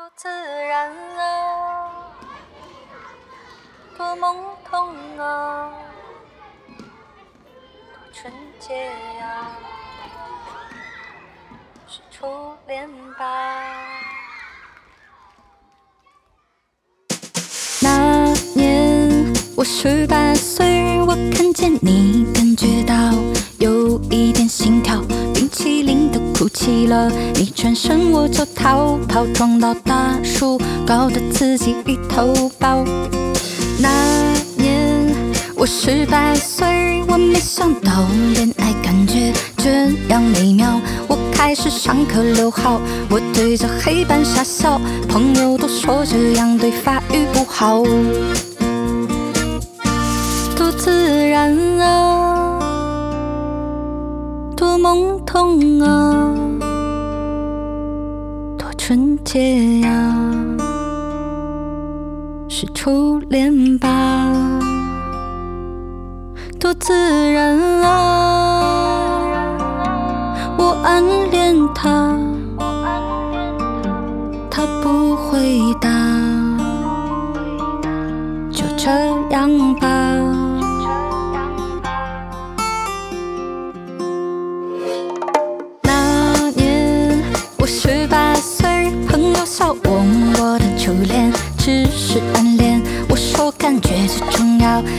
多自然啊，多懵懂啊，多纯洁呀，是初恋吧。那年我十八岁，我看见你，感觉到有一点心跳，冰淇淋都哭泣了，转身我就逃跑，撞到大树，搞得自己一头包。那年我十八岁，我没想到恋爱感觉这样美妙。我开始上课留号，我对着黑板傻笑，朋友都说这样对发育不好。多自然啊，多懵懂啊，纯洁呀、是初恋吧？多自然啊！我暗恋他，他不回答，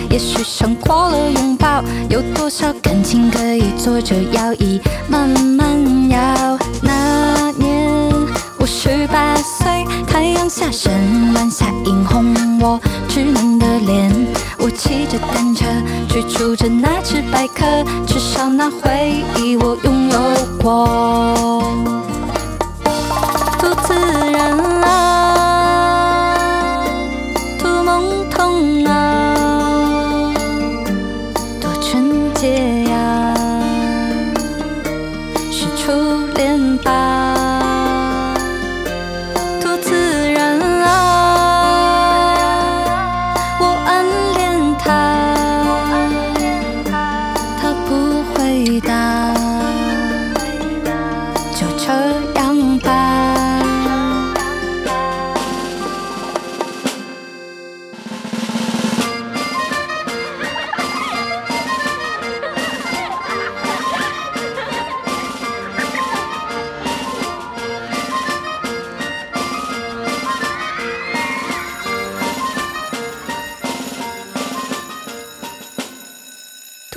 也许胜过了拥抱。有多少感情可以坐着摇椅慢慢摇？那年我十八岁，太阳下山，晚霞映红我稚嫩的脸。我骑着单车追逐着那只白鸽，至少那回忆我拥有过。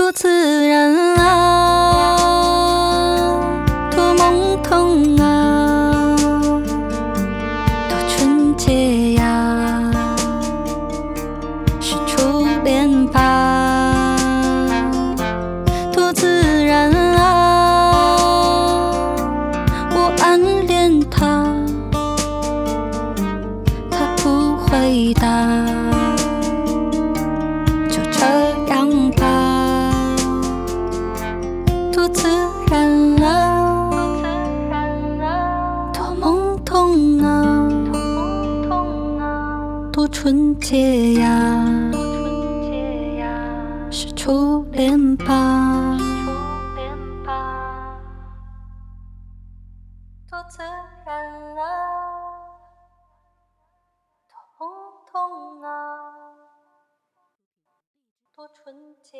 多自然啊，多懵懂啊，多纯洁呀、是初恋吧？多自然啊，我暗恋他，他不回答。多纯洁呀、是初恋吧？多自然啊，多懵懂啊，多纯洁